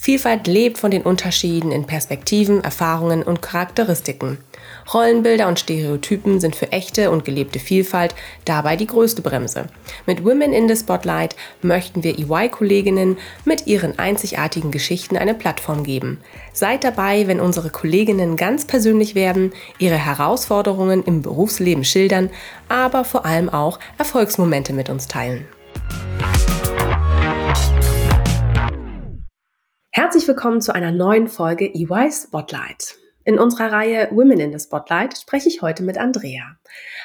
Vielfalt lebt von den Unterschieden in Perspektiven, Erfahrungen und Charakteristiken. Rollenbilder und Stereotypen sind für echte und gelebte Vielfalt dabei die größte Bremse. Mit Women in the Spotlight möchten wir EY-Kolleginnen mit ihren einzigartigen Geschichten eine Plattform geben. Seid dabei, wenn unsere Kolleginnen ganz persönlich werden, ihre Herausforderungen im Berufsleben schildern, aber vor allem auch Erfolgsmomente mit uns teilen. Herzlich willkommen zu einer neuen Folge EY Spotlight. In unserer Reihe Women in the Spotlight spreche ich heute mit Andrea.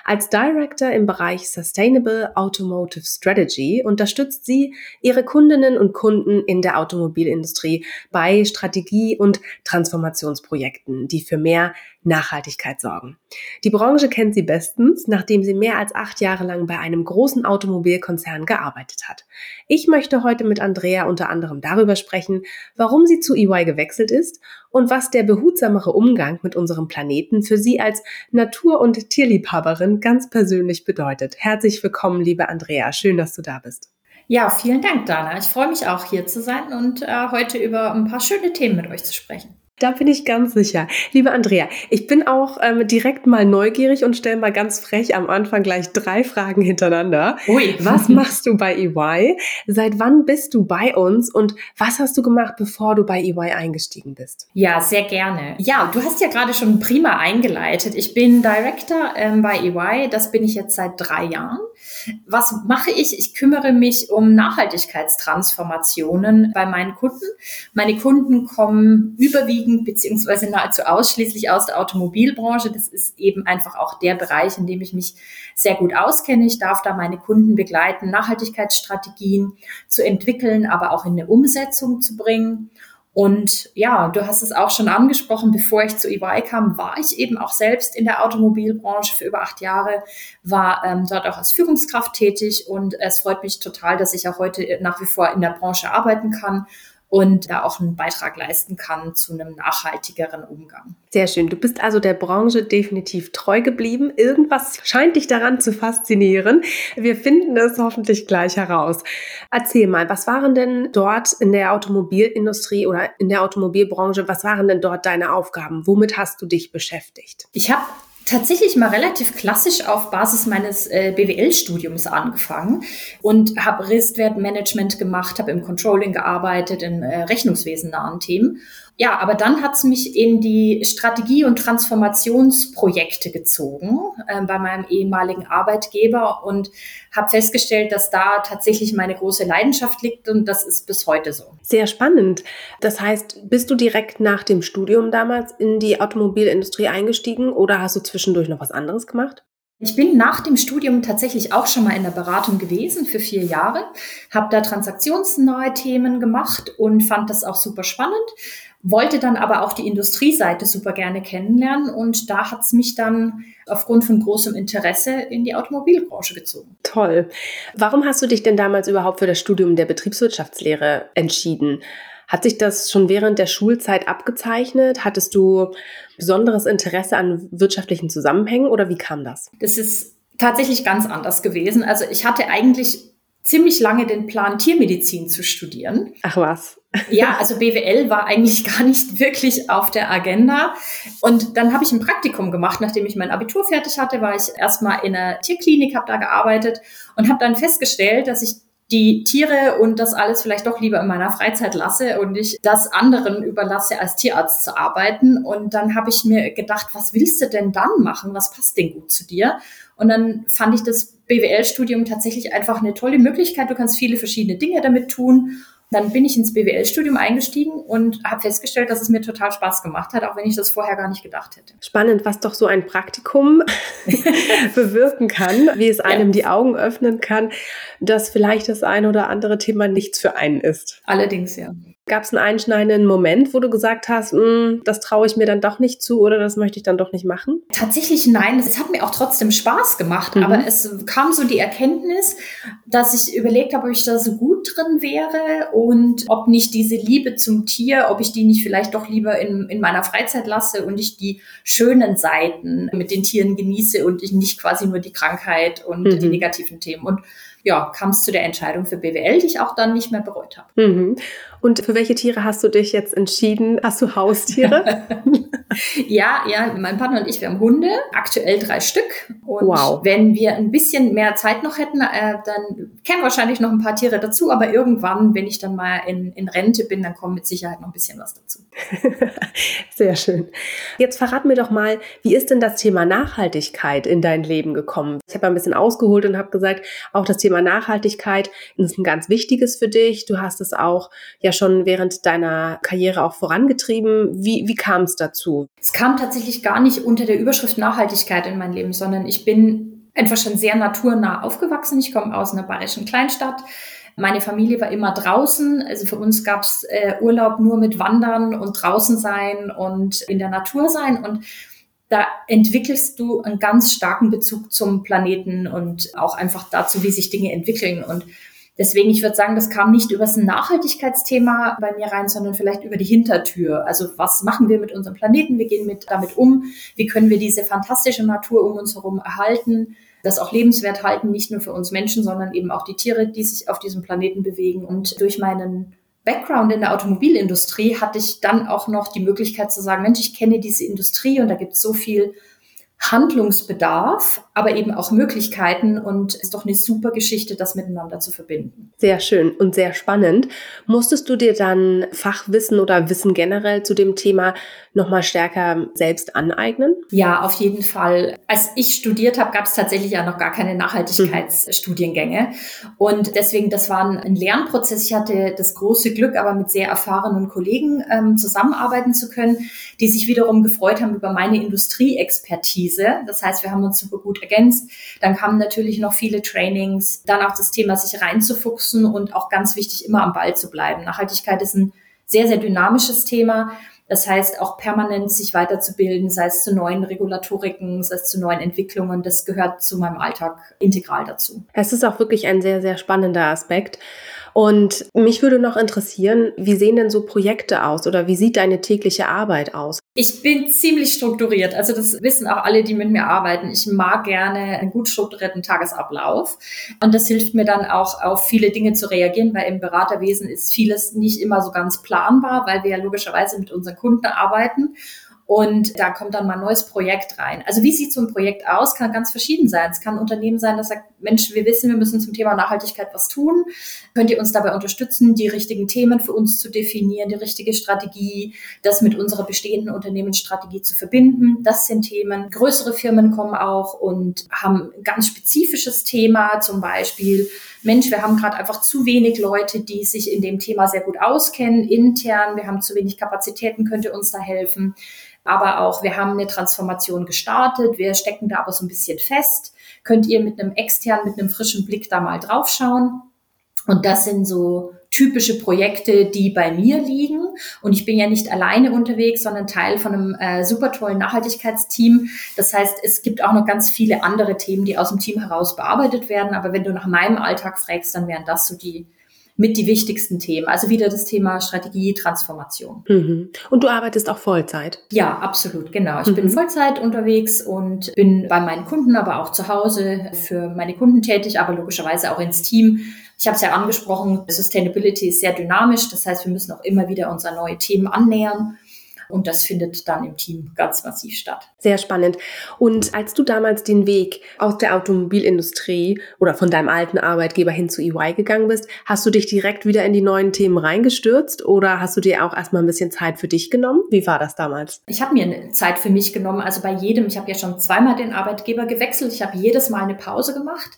Als Director im Bereich Sustainable Automotive Strategy unterstützt sie ihre Kundinnen und Kunden in der Automobilindustrie bei Strategie- und Transformationsprojekten, die für mehr Nachhaltigkeit sorgen. Die Branche kennt sie bestens, nachdem sie mehr als acht Jahre lang bei einem großen Automobilkonzern gearbeitet hat. Ich möchte heute mit Andrea unter anderem darüber sprechen, warum sie zu EY gewechselt ist und was der behutsamere Umgang mit unserem Planeten für sie als Natur- und Tierliebhaberin ganz persönlich bedeutet. Herzlich willkommen, liebe Andrea. Schön, dass du da bist. Ja, vielen Dank, Dana. Ich freue mich auch hier zu sein und äh, heute über ein paar schöne Themen mit euch zu sprechen. Da bin ich ganz sicher. Liebe Andrea, ich bin auch ähm, direkt mal neugierig und stelle mal ganz frech am Anfang gleich drei Fragen hintereinander. Ui. Was machst du bei EY? Seit wann bist du bei uns und was hast du gemacht, bevor du bei EY eingestiegen bist? Ja, sehr gerne. Ja, du hast ja gerade schon prima eingeleitet. Ich bin Director ähm, bei EY. Das bin ich jetzt seit drei Jahren. Was mache ich? Ich kümmere mich um Nachhaltigkeitstransformationen bei meinen Kunden. Meine Kunden kommen überwiegend beziehungsweise nahezu ausschließlich aus der Automobilbranche. Das ist eben einfach auch der Bereich, in dem ich mich sehr gut auskenne. Ich darf da meine Kunden begleiten, Nachhaltigkeitsstrategien zu entwickeln, aber auch in eine Umsetzung zu bringen. Und ja, du hast es auch schon angesprochen, bevor ich zu EY kam, war ich eben auch selbst in der Automobilbranche für über acht Jahre, war ähm, dort auch als Führungskraft tätig und es freut mich total, dass ich auch heute nach wie vor in der Branche arbeiten kann und da auch einen Beitrag leisten kann zu einem nachhaltigeren Umgang. Sehr schön. Du bist also der Branche definitiv treu geblieben. Irgendwas scheint dich daran zu faszinieren. Wir finden es hoffentlich gleich heraus. Erzähl mal, was waren denn dort in der Automobilindustrie oder in der Automobilbranche, was waren denn dort deine Aufgaben? Womit hast du dich beschäftigt? Ich habe tatsächlich mal relativ klassisch auf Basis meines äh, BWL-Studiums angefangen und habe Restwertmanagement gemacht, habe im Controlling gearbeitet, in äh, rechnungswesennahen Themen ja, aber dann hat's mich in die Strategie- und Transformationsprojekte gezogen äh, bei meinem ehemaligen Arbeitgeber und habe festgestellt, dass da tatsächlich meine große Leidenschaft liegt und das ist bis heute so. Sehr spannend. Das heißt, bist du direkt nach dem Studium damals in die Automobilindustrie eingestiegen oder hast du zwischendurch noch was anderes gemacht? Ich bin nach dem Studium tatsächlich auch schon mal in der Beratung gewesen für vier Jahre, habe da transaktionsnahe Themen gemacht und fand das auch super spannend wollte dann aber auch die Industrieseite super gerne kennenlernen und da hat es mich dann aufgrund von großem Interesse in die Automobilbranche gezogen. Toll. Warum hast du dich denn damals überhaupt für das Studium der Betriebswirtschaftslehre entschieden? Hat sich das schon während der Schulzeit abgezeichnet? Hattest du besonderes Interesse an wirtschaftlichen Zusammenhängen oder wie kam das? Das ist tatsächlich ganz anders gewesen. Also ich hatte eigentlich ziemlich lange den Plan, Tiermedizin zu studieren. Ach was. Ja, also BWL war eigentlich gar nicht wirklich auf der Agenda. Und dann habe ich ein Praktikum gemacht, nachdem ich mein Abitur fertig hatte, war ich erstmal in einer Tierklinik, habe da gearbeitet und habe dann festgestellt, dass ich die Tiere und das alles vielleicht doch lieber in meiner Freizeit lasse und ich das anderen überlasse, als Tierarzt zu arbeiten. Und dann habe ich mir gedacht, was willst du denn dann machen? Was passt denn gut zu dir? Und dann fand ich das BWL-Studium tatsächlich einfach eine tolle Möglichkeit. Du kannst viele verschiedene Dinge damit tun. Dann bin ich ins BWL-Studium eingestiegen und habe festgestellt, dass es mir total Spaß gemacht hat, auch wenn ich das vorher gar nicht gedacht hätte. Spannend, was doch so ein Praktikum bewirken kann, wie es einem ja. die Augen öffnen kann, dass vielleicht das ein oder andere Thema nichts für einen ist. Allerdings, ja. Gab es einen einschneidenden Moment, wo du gesagt hast, hm, das traue ich mir dann doch nicht zu oder das möchte ich dann doch nicht machen? Tatsächlich nein. Es hat mir auch trotzdem Spaß gemacht, mhm. aber es kam so die Erkenntnis, dass ich überlegt habe, ob ich da so gut drin wäre und ob nicht diese Liebe zum Tier, ob ich die nicht vielleicht doch lieber in, in meiner Freizeit lasse und ich die schönen Seiten mit den Tieren genieße und ich nicht quasi nur die Krankheit und mhm. die negativen Themen. Und ja, kam es zu der Entscheidung für BWL, die ich auch dann nicht mehr bereut habe. Mhm. Und für welche Tiere hast du dich jetzt entschieden? Hast du Haustiere? ja, ja, mein Partner und ich, wir haben Hunde, aktuell drei Stück. Und wow. wenn wir ein bisschen mehr Zeit noch hätten, äh, dann kämen wahrscheinlich noch ein paar Tiere dazu. Aber irgendwann, wenn ich dann mal in, in Rente bin, dann kommt mit Sicherheit noch ein bisschen was dazu. Sehr schön. Jetzt verrat mir doch mal, wie ist denn das Thema Nachhaltigkeit in dein Leben gekommen? Ich habe ein bisschen ausgeholt und habe gesagt, auch das Thema Nachhaltigkeit ist ein ganz wichtiges für dich. Du hast es auch ja schon während deiner Karriere auch vorangetrieben. Wie, wie kam es dazu? Es kam tatsächlich gar nicht unter der Überschrift Nachhaltigkeit in mein Leben, sondern ich bin einfach schon sehr naturnah aufgewachsen. Ich komme aus einer bayerischen Kleinstadt. Meine Familie war immer draußen. Also für uns gab es äh, Urlaub nur mit Wandern und draußen sein und in der Natur sein. Und da entwickelst du einen ganz starken Bezug zum Planeten und auch einfach dazu, wie sich Dinge entwickeln. Und Deswegen, ich würde sagen, das kam nicht über das Nachhaltigkeitsthema bei mir rein, sondern vielleicht über die Hintertür. Also was machen wir mit unserem Planeten? Wie gehen mit, damit um? Wie können wir diese fantastische Natur um uns herum erhalten? Das auch lebenswert halten, nicht nur für uns Menschen, sondern eben auch die Tiere, die sich auf diesem Planeten bewegen. Und durch meinen Background in der Automobilindustrie hatte ich dann auch noch die Möglichkeit zu sagen, Mensch, ich kenne diese Industrie und da gibt es so viel Handlungsbedarf, aber eben auch Möglichkeiten und es ist doch eine super Geschichte, das miteinander zu verbinden. Sehr schön und sehr spannend. Musstest du dir dann Fachwissen oder Wissen generell zu dem Thema nochmal stärker selbst aneignen? Ja, auf jeden Fall. Als ich studiert habe, gab es tatsächlich ja noch gar keine Nachhaltigkeitsstudiengänge. Und deswegen, das war ein Lernprozess. Ich hatte das große Glück, aber mit sehr erfahrenen Kollegen ähm, zusammenarbeiten zu können, die sich wiederum gefreut haben über meine Industrieexpertise. Das heißt, wir haben uns super gut ergänzt. Dann kamen natürlich noch viele Trainings, dann auch das Thema, sich reinzufuchsen und auch ganz wichtig, immer am Ball zu bleiben. Nachhaltigkeit ist ein sehr, sehr dynamisches Thema. Das heißt, auch permanent sich weiterzubilden, sei es zu neuen Regulatoriken, sei es zu neuen Entwicklungen, das gehört zu meinem Alltag integral dazu. Es ist auch wirklich ein sehr, sehr spannender Aspekt. Und mich würde noch interessieren, wie sehen denn so Projekte aus oder wie sieht deine tägliche Arbeit aus? Ich bin ziemlich strukturiert. Also das wissen auch alle, die mit mir arbeiten. Ich mag gerne einen gut strukturierten Tagesablauf. Und das hilft mir dann auch, auf viele Dinge zu reagieren, weil im Beraterwesen ist vieles nicht immer so ganz planbar, weil wir ja logischerweise mit unseren Kunden arbeiten. Und da kommt dann mal ein neues Projekt rein. Also wie sieht so ein Projekt aus? Kann ganz verschieden sein. Es kann ein Unternehmen sein, das sagt, Mensch, wir wissen, wir müssen zum Thema Nachhaltigkeit was tun. Könnt ihr uns dabei unterstützen, die richtigen Themen für uns zu definieren, die richtige Strategie, das mit unserer bestehenden Unternehmensstrategie zu verbinden? Das sind Themen. Größere Firmen kommen auch und haben ein ganz spezifisches Thema, zum Beispiel Mensch, wir haben gerade einfach zu wenig Leute, die sich in dem Thema sehr gut auskennen, intern, wir haben zu wenig Kapazitäten, könnt ihr uns da helfen? Aber auch wir haben eine Transformation gestartet, wir stecken da aber so ein bisschen fest. Könnt ihr mit einem externen, mit einem frischen Blick da mal draufschauen? Und das sind so typische Projekte, die bei mir liegen. Und ich bin ja nicht alleine unterwegs, sondern Teil von einem äh, super tollen Nachhaltigkeitsteam. Das heißt, es gibt auch noch ganz viele andere Themen, die aus dem Team heraus bearbeitet werden. Aber wenn du nach meinem Alltag fragst, dann wären das so die mit die wichtigsten Themen. Also wieder das Thema Strategie, Transformation. Mhm. Und du arbeitest auch Vollzeit? Ja, absolut, genau. Ich mhm. bin Vollzeit unterwegs und bin bei meinen Kunden, aber auch zu Hause für meine Kunden tätig, aber logischerweise auch ins Team. Ich habe es ja angesprochen, Sustainability ist sehr dynamisch. Das heißt, wir müssen auch immer wieder unsere neue Themen annähern. Und das findet dann im Team ganz massiv statt. Sehr spannend. Und als du damals den Weg aus der Automobilindustrie oder von deinem alten Arbeitgeber hin zu EY gegangen bist, hast du dich direkt wieder in die neuen Themen reingestürzt oder hast du dir auch erstmal ein bisschen Zeit für dich genommen? Wie war das damals? Ich habe mir Zeit für mich genommen. Also bei jedem, ich habe ja schon zweimal den Arbeitgeber gewechselt. Ich habe jedes Mal eine Pause gemacht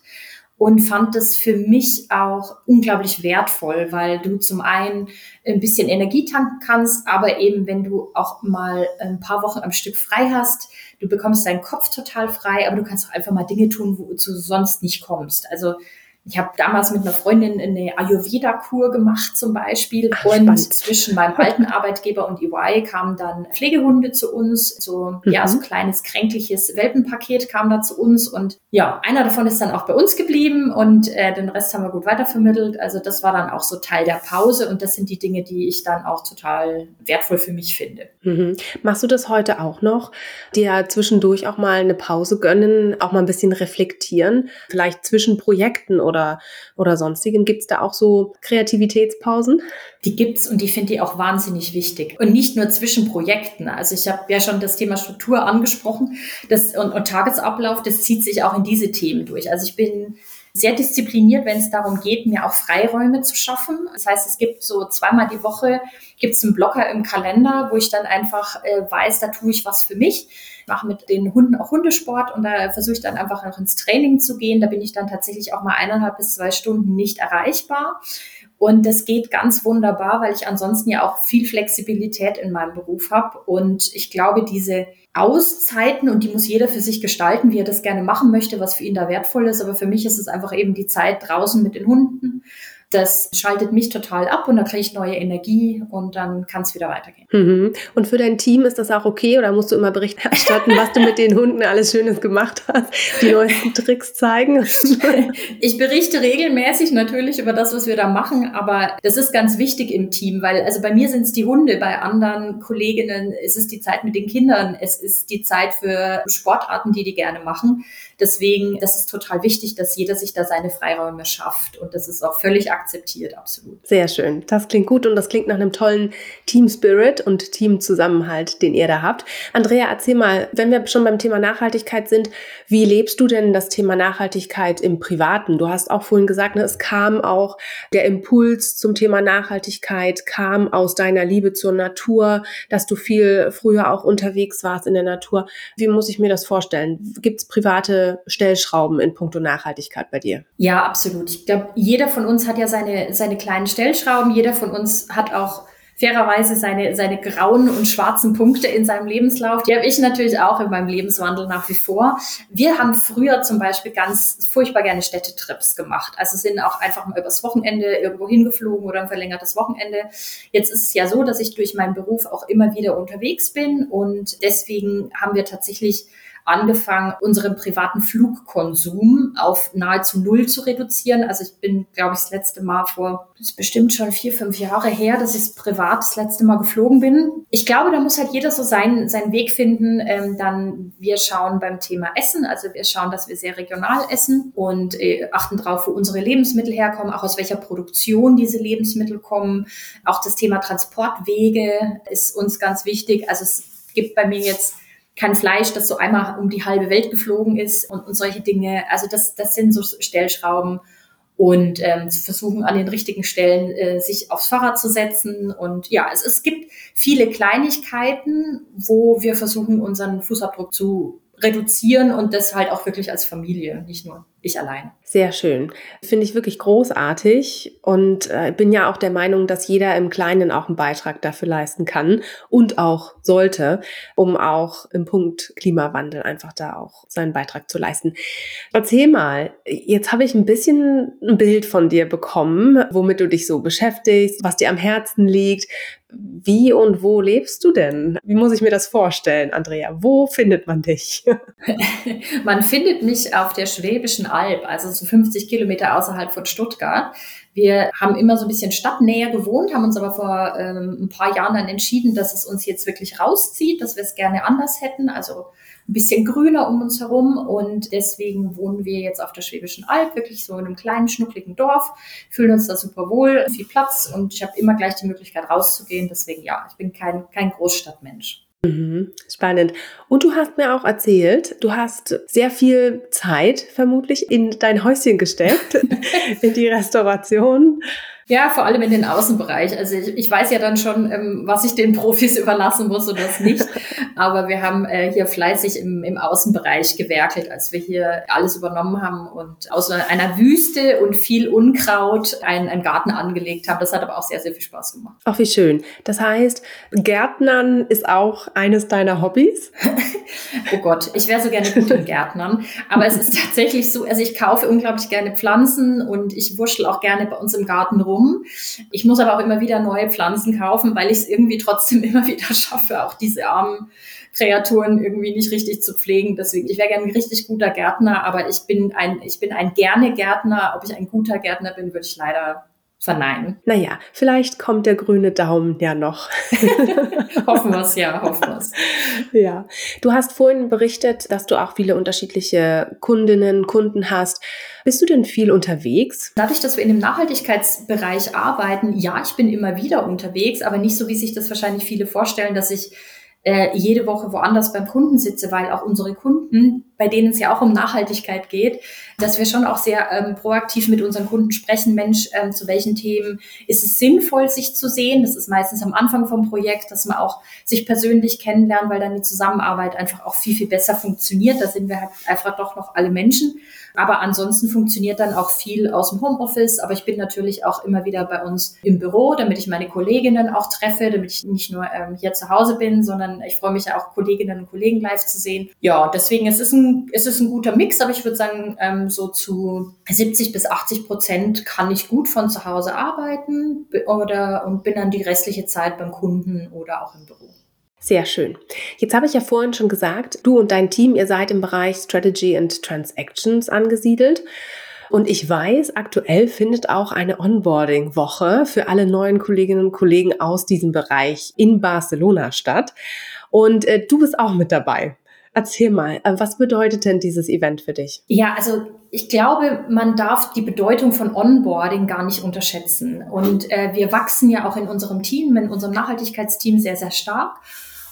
und fand das für mich auch unglaublich wertvoll, weil du zum einen ein bisschen Energie tanken kannst, aber eben wenn du auch mal ein paar Wochen am Stück frei hast, du bekommst deinen Kopf total frei, aber du kannst auch einfach mal Dinge tun, wozu du sonst nicht kommst. Also Ich habe damals mit einer Freundin eine Ayurveda-Kur gemacht zum Beispiel. Ach, und spannend. zwischen meinem alten Arbeitgeber und EY kamen dann Pflegehunde zu uns. So, Mhm. ja, so kleines, kränkliches Welpenpaket kam da zu uns. Und ja, einer davon ist dann auch bei uns geblieben und äh, den Rest haben wir gut weitervermittelt. Also das war dann auch so Teil der Pause und das sind die Dinge, die ich dann auch total wertvoll für mich finde. Mhm. Machst du das heute auch noch? Dir zwischendurch auch mal eine Pause gönnen, auch mal ein bisschen reflektieren? Vielleicht zwischen Projekten oder, oder sonstigem? Gibt es da auch so Kreativitätspausen? Die gibt's und die finde ich auch wahnsinnig wichtig. Und nicht nur zwischen Projekten. Also ich habe ja schon das Thema Struktur angesprochen das, und, und Tagesablauf, das zieht sich auch in diese Themen durch. Also ich bin sehr diszipliniert, wenn es darum geht, mir auch Freiräume zu schaffen. Das heißt, es gibt so zweimal die Woche gibt's einen Blocker im Kalender, wo ich dann einfach äh, weiß, da tue ich was für mich. Ich mache mit den Hunden auch Hundesport und da versuche ich dann einfach noch ins Training zu gehen. Da bin ich dann tatsächlich auch mal eineinhalb bis zwei Stunden nicht erreichbar. Und das geht ganz wunderbar, weil ich ansonsten ja auch viel Flexibilität in meinem Beruf habe. Und ich glaube, diese Auszeiten, und die muss jeder für sich gestalten, wie er das gerne machen möchte, was für ihn da wertvoll ist. Aber für mich ist es einfach eben die Zeit draußen mit den Hunden. Das schaltet mich total ab und da kriege ich neue Energie und dann kann es wieder weitergehen. Mhm. Und für dein Team ist das auch okay oder musst du immer Bericht erstatten, was du mit den Hunden alles Schönes gemacht hast, die neuesten Tricks zeigen? Ich berichte regelmäßig natürlich über das, was wir da machen, aber das ist ganz wichtig im Team, weil also bei mir sind es die Hunde, bei anderen Kolleginnen ist es die Zeit mit den Kindern, es ist die Zeit für Sportarten, die die gerne machen. Deswegen, das ist total wichtig, dass jeder sich da seine Freiräume schafft und das ist auch völlig akzeptiert, absolut. Sehr schön. Das klingt gut und das klingt nach einem tollen Team Spirit und Teamzusammenhalt, den ihr da habt. Andrea, erzähl mal, wenn wir schon beim Thema Nachhaltigkeit sind, wie lebst du denn das Thema Nachhaltigkeit im Privaten? Du hast auch vorhin gesagt, ne, es kam auch der Impuls zum Thema Nachhaltigkeit, kam aus deiner Liebe zur Natur, dass du viel früher auch unterwegs warst in der Natur. Wie muss ich mir das vorstellen? Gibt es private Stellschrauben in puncto Nachhaltigkeit bei dir? Ja, absolut. Ich glaube, jeder von uns hat ja seine, seine kleinen Stellschrauben. Jeder von uns hat auch fairerweise seine, seine grauen und schwarzen Punkte in seinem Lebenslauf. Die habe ich natürlich auch in meinem Lebenswandel nach wie vor. Wir haben früher zum Beispiel ganz furchtbar gerne Städtetrips gemacht. Also sind auch einfach mal übers Wochenende irgendwo hingeflogen oder ein verlängertes Wochenende. Jetzt ist es ja so, dass ich durch meinen Beruf auch immer wieder unterwegs bin und deswegen haben wir tatsächlich angefangen, unseren privaten Flugkonsum auf nahezu null zu reduzieren. Also ich bin, glaube ich, das letzte Mal vor, das ist bestimmt schon vier, fünf Jahre her, dass ich privat das letzte Mal geflogen bin. Ich glaube, da muss halt jeder so seinen, seinen Weg finden. Ähm, dann wir schauen beim Thema Essen, also wir schauen, dass wir sehr regional essen und äh, achten darauf, wo unsere Lebensmittel herkommen, auch aus welcher Produktion diese Lebensmittel kommen. Auch das Thema Transportwege ist uns ganz wichtig. Also es gibt bei mir jetzt kein Fleisch, das so einmal um die halbe Welt geflogen ist und, und solche Dinge. Also das, das sind so Stellschrauben und ähm, zu versuchen, an den richtigen Stellen äh, sich aufs Fahrrad zu setzen. Und ja, es, es gibt viele Kleinigkeiten, wo wir versuchen, unseren Fußabdruck zu reduzieren und das halt auch wirklich als Familie, nicht nur ich allein. Sehr schön. Finde ich wirklich großartig und äh, bin ja auch der Meinung, dass jeder im Kleinen auch einen Beitrag dafür leisten kann und auch sollte, um auch im Punkt Klimawandel einfach da auch seinen Beitrag zu leisten. Erzähl mal, jetzt habe ich ein bisschen ein Bild von dir bekommen, womit du dich so beschäftigst, was dir am Herzen liegt. Wie und wo lebst du denn? Wie muss ich mir das vorstellen, Andrea? Wo findet man dich? man findet mich auf der Schwäbischen Alb, also so 50 Kilometer außerhalb von Stuttgart. Wir haben immer so ein bisschen stadtnäher gewohnt, haben uns aber vor ähm, ein paar Jahren dann entschieden, dass es uns jetzt wirklich rauszieht, dass wir es gerne anders hätten, also ein bisschen grüner um uns herum und deswegen wohnen wir jetzt auf der Schwäbischen Alb, wirklich so in einem kleinen, schnuckligen Dorf, fühlen uns da super wohl, viel Platz und ich habe immer gleich die Möglichkeit rauszugehen, deswegen ja, ich bin kein, kein Großstadtmensch. Mhm, spannend. Und du hast mir auch erzählt, du hast sehr viel Zeit vermutlich in dein Häuschen gesteckt, in die Restauration. Ja, vor allem in den Außenbereich. Also ich, ich weiß ja dann schon, ähm, was ich den Profis überlassen muss und was nicht. Aber wir haben äh, hier fleißig im, im Außenbereich gewerkelt, als wir hier alles übernommen haben und aus einer Wüste und viel Unkraut einen, einen Garten angelegt haben. Das hat aber auch sehr, sehr viel Spaß gemacht. Ach, wie schön. Das heißt, Gärtnern ist auch eines deiner Hobbys? oh Gott, ich wäre so gerne gut im Gärtnern. Aber es ist tatsächlich so, also ich kaufe unglaublich gerne Pflanzen und ich wurschtel auch gerne bei uns im Garten rum rum. Ich muss aber auch immer wieder neue Pflanzen kaufen, weil ich es irgendwie trotzdem immer wieder schaffe, auch diese armen Kreaturen irgendwie nicht richtig zu pflegen. Deswegen, ich wäre gerne ein richtig guter Gärtner, aber ich bin ein, ich bin ein gerne Gärtner. Ob ich ein guter Gärtner bin, würde ich leider verneinen. Naja, vielleicht kommt der grüne Daumen ja noch. hoffen wir es, ja, hoffen wir es. Ja, du hast vorhin berichtet, dass du auch viele unterschiedliche Kundinnen, Kunden hast. Bist du denn viel unterwegs? Dadurch, dass wir in dem Nachhaltigkeitsbereich arbeiten, ja, ich bin immer wieder unterwegs, aber nicht so, wie sich das wahrscheinlich viele vorstellen, dass ich äh, jede Woche woanders beim Kunden sitze, weil auch unsere Kunden, bei denen es ja auch um Nachhaltigkeit geht, dass wir schon auch sehr ähm, proaktiv mit unseren Kunden sprechen, Mensch, ähm, zu welchen Themen ist es sinnvoll, sich zu sehen. Das ist meistens am Anfang vom Projekt, dass man auch sich persönlich kennenlernt, weil dann die Zusammenarbeit einfach auch viel, viel besser funktioniert. Da sind wir halt einfach doch noch alle Menschen. Aber ansonsten funktioniert dann auch viel aus dem Homeoffice. Aber ich bin natürlich auch immer wieder bei uns im Büro, damit ich meine Kolleginnen auch treffe, damit ich nicht nur ähm, hier zu Hause bin, sondern ich freue mich ja auch Kolleginnen und Kollegen live zu sehen. Ja, deswegen es ist ein es ist ein guter Mix, aber ich würde sagen ähm, so zu 70 bis 80 Prozent kann ich gut von zu Hause arbeiten oder und bin dann die restliche Zeit beim Kunden oder auch im Büro. Sehr schön. Jetzt habe ich ja vorhin schon gesagt, du und dein Team, ihr seid im Bereich Strategy and Transactions angesiedelt. Und ich weiß, aktuell findet auch eine Onboarding-Woche für alle neuen Kolleginnen und Kollegen aus diesem Bereich in Barcelona statt. Und äh, du bist auch mit dabei. Erzähl mal, äh, was bedeutet denn dieses Event für dich? Ja, also ich glaube, man darf die Bedeutung von Onboarding gar nicht unterschätzen. Und äh, wir wachsen ja auch in unserem Team, in unserem Nachhaltigkeitsteam sehr, sehr stark.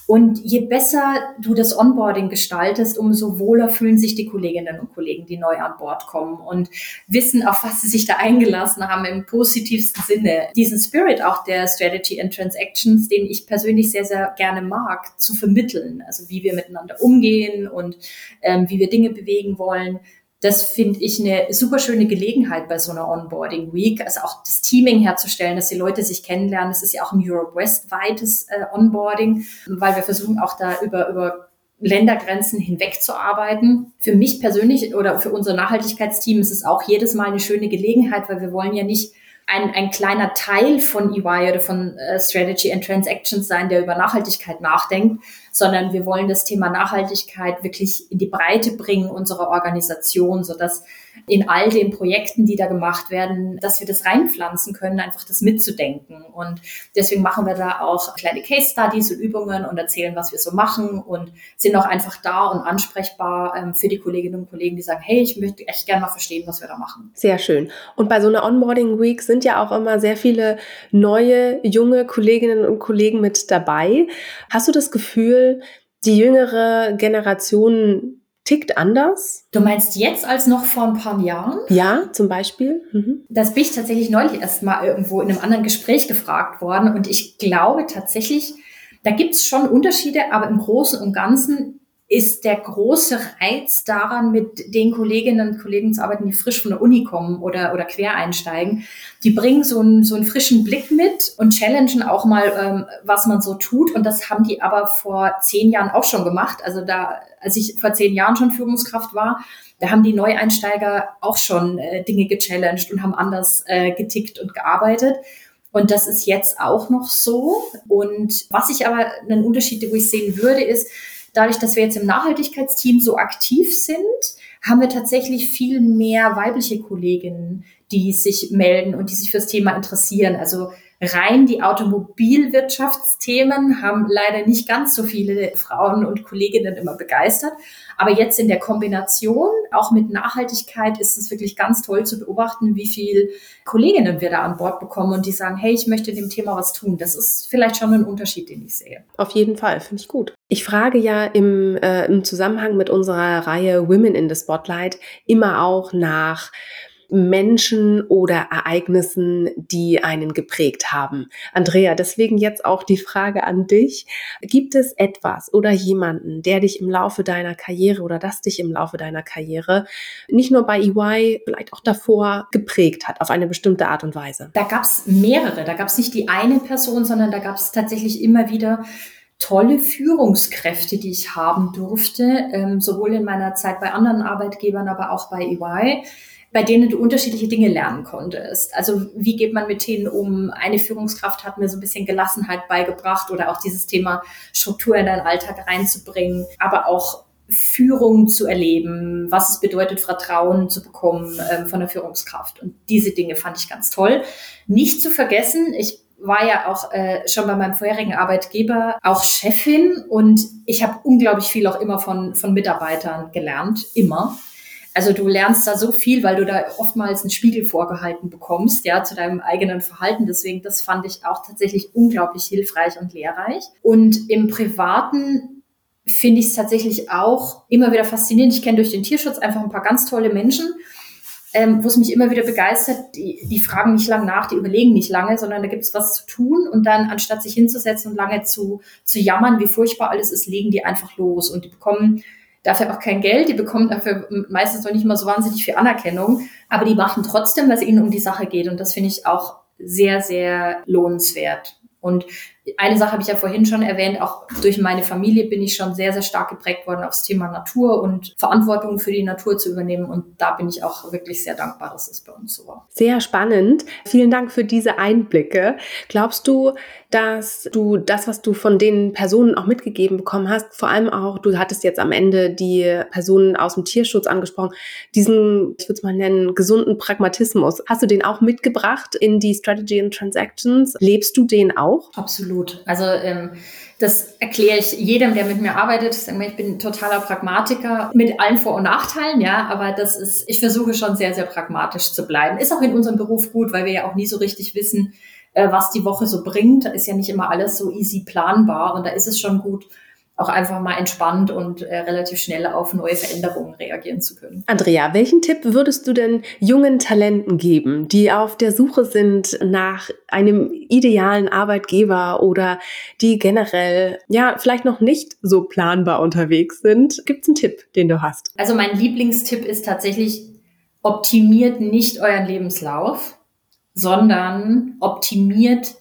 Und je besser du das Onboarding gestaltest, umso wohler fühlen sich die Kolleginnen und Kollegen, die neu an Bord kommen und wissen, auf was sie sich da eingelassen haben im positivsten Sinne. Diesen Spirit auch der Strategy and Transactions, den ich persönlich sehr, sehr gerne mag, zu vermitteln. Also wie wir miteinander umgehen und ähm, wie wir Dinge bewegen wollen das finde ich eine super schöne Gelegenheit bei so einer Onboarding Week, also auch das Teaming herzustellen, dass die Leute sich kennenlernen. Das ist ja auch ein Europe West weites äh, Onboarding, weil wir versuchen auch da über, über Ländergrenzen hinweg zu arbeiten. Für mich persönlich oder für unser Nachhaltigkeitsteam ist es auch jedes Mal eine schöne Gelegenheit, weil wir wollen ja nicht ein, ein kleiner Teil von EY oder von äh, Strategy and Transactions sein, der über Nachhaltigkeit nachdenkt, sondern wir wollen das Thema Nachhaltigkeit wirklich in die Breite bringen unserer Organisation, sodass in all den Projekten, die da gemacht werden, dass wir das reinpflanzen können, einfach das mitzudenken. Und deswegen machen wir da auch kleine Case Studies und Übungen und erzählen, was wir so machen und sind auch einfach da und ansprechbar ähm, für die Kolleginnen und Kollegen, die sagen, hey, ich möchte echt gerne mal verstehen, was wir da machen. Sehr schön. Und bei so einer Onboarding Week sind ja auch immer sehr viele neue, junge Kolleginnen und Kollegen mit dabei. Hast du das Gefühl, die jüngere Generation tickt anders. Du meinst jetzt als noch vor ein paar Jahren? Ja, zum Beispiel. Mhm. Das bin ich tatsächlich neulich erst mal irgendwo in einem anderen Gespräch gefragt worden. Und ich glaube tatsächlich, da gibt es schon Unterschiede, aber im Großen und Ganzen ist der große Reiz daran, mit den Kolleginnen und Kollegen zu arbeiten, die frisch von der Uni kommen oder, oder quer einsteigen. Die bringen so einen, so einen frischen Blick mit und challengen auch mal, ähm, was man so tut. Und das haben die aber vor zehn Jahren auch schon gemacht. Also da, als ich vor zehn Jahren schon Führungskraft war, da haben die Neueinsteiger auch schon äh, Dinge gechallenged und haben anders äh, getickt und gearbeitet. Und das ist jetzt auch noch so. Und was ich aber einen Unterschied, wo ich sehen würde, ist, dadurch, dass wir jetzt im Nachhaltigkeitsteam so aktiv sind, haben wir tatsächlich viel mehr weibliche Kolleginnen, die sich melden und die sich fürs Thema interessieren. Also rein die Automobilwirtschaftsthemen haben leider nicht ganz so viele Frauen und Kolleginnen immer begeistert. Aber jetzt in der Kombination, auch mit Nachhaltigkeit, ist es wirklich ganz toll zu beobachten, wie viel Kolleginnen wir da an Bord bekommen und die sagen, hey, ich möchte dem Thema was tun. Das ist vielleicht schon ein Unterschied, den ich sehe. Auf jeden Fall, finde ich gut. Ich frage ja im, äh, im Zusammenhang mit unserer Reihe Women in the Spotlight immer auch nach Menschen oder Ereignissen, die einen geprägt haben. Andrea, deswegen jetzt auch die Frage an dich. Gibt es etwas oder jemanden, der dich im Laufe deiner Karriere oder das dich im Laufe deiner Karriere nicht nur bei EY, vielleicht auch davor geprägt hat auf eine bestimmte Art und Weise? Da gab es mehrere. Da gab es nicht die eine Person, sondern da gab es tatsächlich immer wieder tolle Führungskräfte, die ich haben durfte, ähm, sowohl in meiner Zeit bei anderen Arbeitgebern, aber auch bei EY bei denen du unterschiedliche Dinge lernen konntest. Also wie geht man mit denen um? Eine Führungskraft hat mir so ein bisschen Gelassenheit beigebracht oder auch dieses Thema Struktur in deinen Alltag reinzubringen, aber auch Führung zu erleben, was es bedeutet, Vertrauen zu bekommen ähm, von der Führungskraft. Und diese Dinge fand ich ganz toll. Nicht zu vergessen, ich war ja auch äh, schon bei meinem vorherigen Arbeitgeber auch Chefin und ich habe unglaublich viel auch immer von, von Mitarbeitern gelernt, immer. Also du lernst da so viel, weil du da oftmals einen Spiegel vorgehalten bekommst, ja, zu deinem eigenen Verhalten. Deswegen, das fand ich auch tatsächlich unglaublich hilfreich und lehrreich. Und im Privaten finde ich es tatsächlich auch immer wieder faszinierend. Ich kenne durch den Tierschutz einfach ein paar ganz tolle Menschen, ähm, wo es mich immer wieder begeistert. Die, die fragen nicht lang nach, die überlegen nicht lange, sondern da gibt es was zu tun. Und dann, anstatt sich hinzusetzen und lange zu, zu jammern, wie furchtbar alles ist, legen die einfach los. Und die bekommen dafür auch kein Geld, die bekommen dafür meistens noch nicht mal so wahnsinnig viel Anerkennung, aber die machen trotzdem, es ihnen um die Sache geht und das finde ich auch sehr, sehr lohnenswert. Und eine Sache habe ich ja vorhin schon erwähnt, auch durch meine Familie bin ich schon sehr, sehr stark geprägt worden aufs Thema Natur und Verantwortung für die Natur zu übernehmen. Und da bin ich auch wirklich sehr dankbar, dass es bei uns so war. Sehr spannend. Vielen Dank für diese Einblicke. Glaubst du, dass du das, was du von den Personen auch mitgegeben bekommen hast, vor allem auch, du hattest jetzt am Ende die Personen aus dem Tierschutz angesprochen, diesen, ich würde es mal nennen, gesunden Pragmatismus, hast du den auch mitgebracht in die Strategy and Transactions? Lebst du den auch? Absolut absolut. Also ähm, das erkläre ich jedem, der mit mir arbeitet. Ich bin totaler Pragmatiker mit allen Vor- und Nachteilen, ja, aber das ist, ich versuche schon sehr, sehr pragmatisch zu bleiben. Ist auch in unserem Beruf gut, weil wir ja auch nie so richtig wissen, äh, was die Woche so bringt. Da ist ja nicht immer alles so easy planbar und da ist es schon gut, auch einfach mal entspannt und äh, relativ schnell auf neue Veränderungen reagieren zu können. Andrea, welchen Tipp würdest du denn jungen Talenten geben, die auf der Suche sind nach einem idealen Arbeitgeber oder die generell ja vielleicht noch nicht so planbar unterwegs sind? Gibt es einen Tipp, den du hast? Also mein Lieblingstipp ist tatsächlich optimiert nicht euren Lebenslauf, sondern optimiert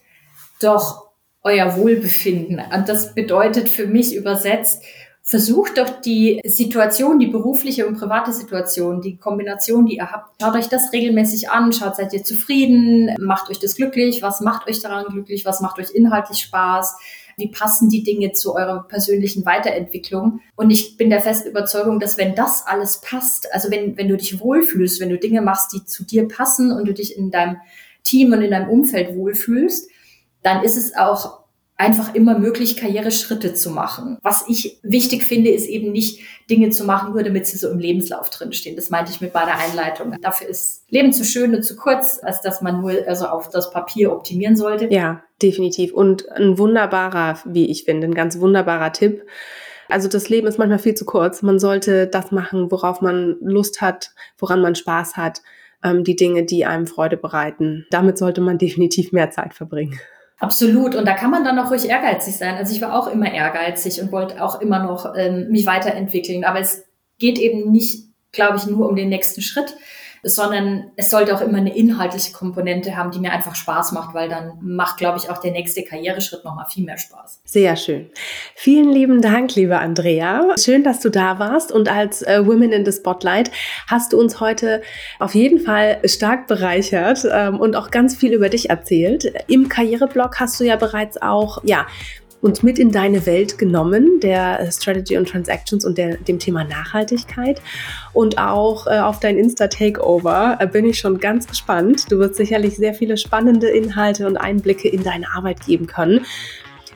doch euer Wohlbefinden. Und das bedeutet für mich übersetzt, versucht doch die Situation, die berufliche und private Situation, die Kombination, die ihr habt, schaut euch das regelmäßig an, schaut, seid ihr zufrieden, macht euch das glücklich, was macht euch daran glücklich, was macht euch inhaltlich Spaß, wie passen die Dinge zu eurer persönlichen Weiterentwicklung. Und ich bin der festen Überzeugung, dass wenn das alles passt, also wenn, wenn du dich wohlfühlst, wenn du Dinge machst, die zu dir passen und du dich in deinem Team und in deinem Umfeld wohlfühlst, dann ist es auch einfach immer möglich, Karriereschritte zu machen. Was ich wichtig finde, ist eben nicht Dinge zu machen, nur damit sie so im Lebenslauf drinstehen. Das meinte ich mit meiner Einleitung. Dafür ist Leben zu schön und zu kurz, als dass man nur also auf das Papier optimieren sollte. Ja, definitiv. Und ein wunderbarer, wie ich finde, ein ganz wunderbarer Tipp. Also das Leben ist manchmal viel zu kurz. Man sollte das machen, worauf man Lust hat, woran man Spaß hat, ähm, die Dinge, die einem Freude bereiten. Damit sollte man definitiv mehr Zeit verbringen. Absolut. Und da kann man dann auch ruhig ehrgeizig sein. Also ich war auch immer ehrgeizig und wollte auch immer noch ähm, mich weiterentwickeln. Aber es geht eben nicht, glaube ich, nur um den nächsten Schritt, sondern es sollte auch immer eine inhaltliche Komponente haben, die mir einfach Spaß macht, weil dann macht, glaube ich, auch der nächste Karriereschritt nochmal viel mehr Spaß. Sehr schön. Vielen lieben Dank, liebe Andrea. Schön, dass du da warst und als äh, Women in the Spotlight hast du uns heute auf jeden Fall stark bereichert ähm, und auch ganz viel über dich erzählt. Im Karriereblog hast du ja bereits auch, ja, uns mit in deine Welt genommen, der Strategy und Transactions und der, dem Thema Nachhaltigkeit. Und auch äh, auf dein Insta-Takeover äh, bin ich schon ganz gespannt. Du wirst sicherlich sehr viele spannende Inhalte und Einblicke in deine Arbeit geben können.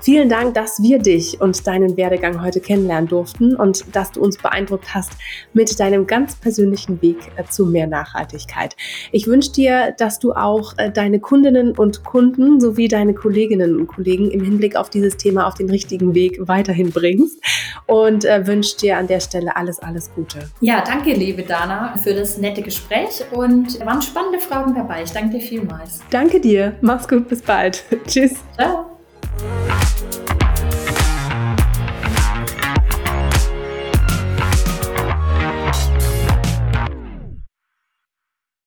Vielen Dank, dass wir dich und deinen Werdegang heute kennenlernen durften und dass du uns beeindruckt hast mit deinem ganz persönlichen Weg äh, zu mehr Nachhaltigkeit. Ich wünsche dir, dass du auch äh, deine Kundinnen und Kunden sowie deine Kolleginnen und Kollegen im Hinblick auf dieses Thema auf den richtigen Weg weiterhin bringst und äh, wünsche dir an der Stelle alles, alles Gute. Ja, danke, liebe Dana, für das nette Gespräch und waren spannende Fragen dabei. Ich danke dir vielmals. Danke dir. Mach's gut. Bis bald. Tschüss. Ciao. Bye.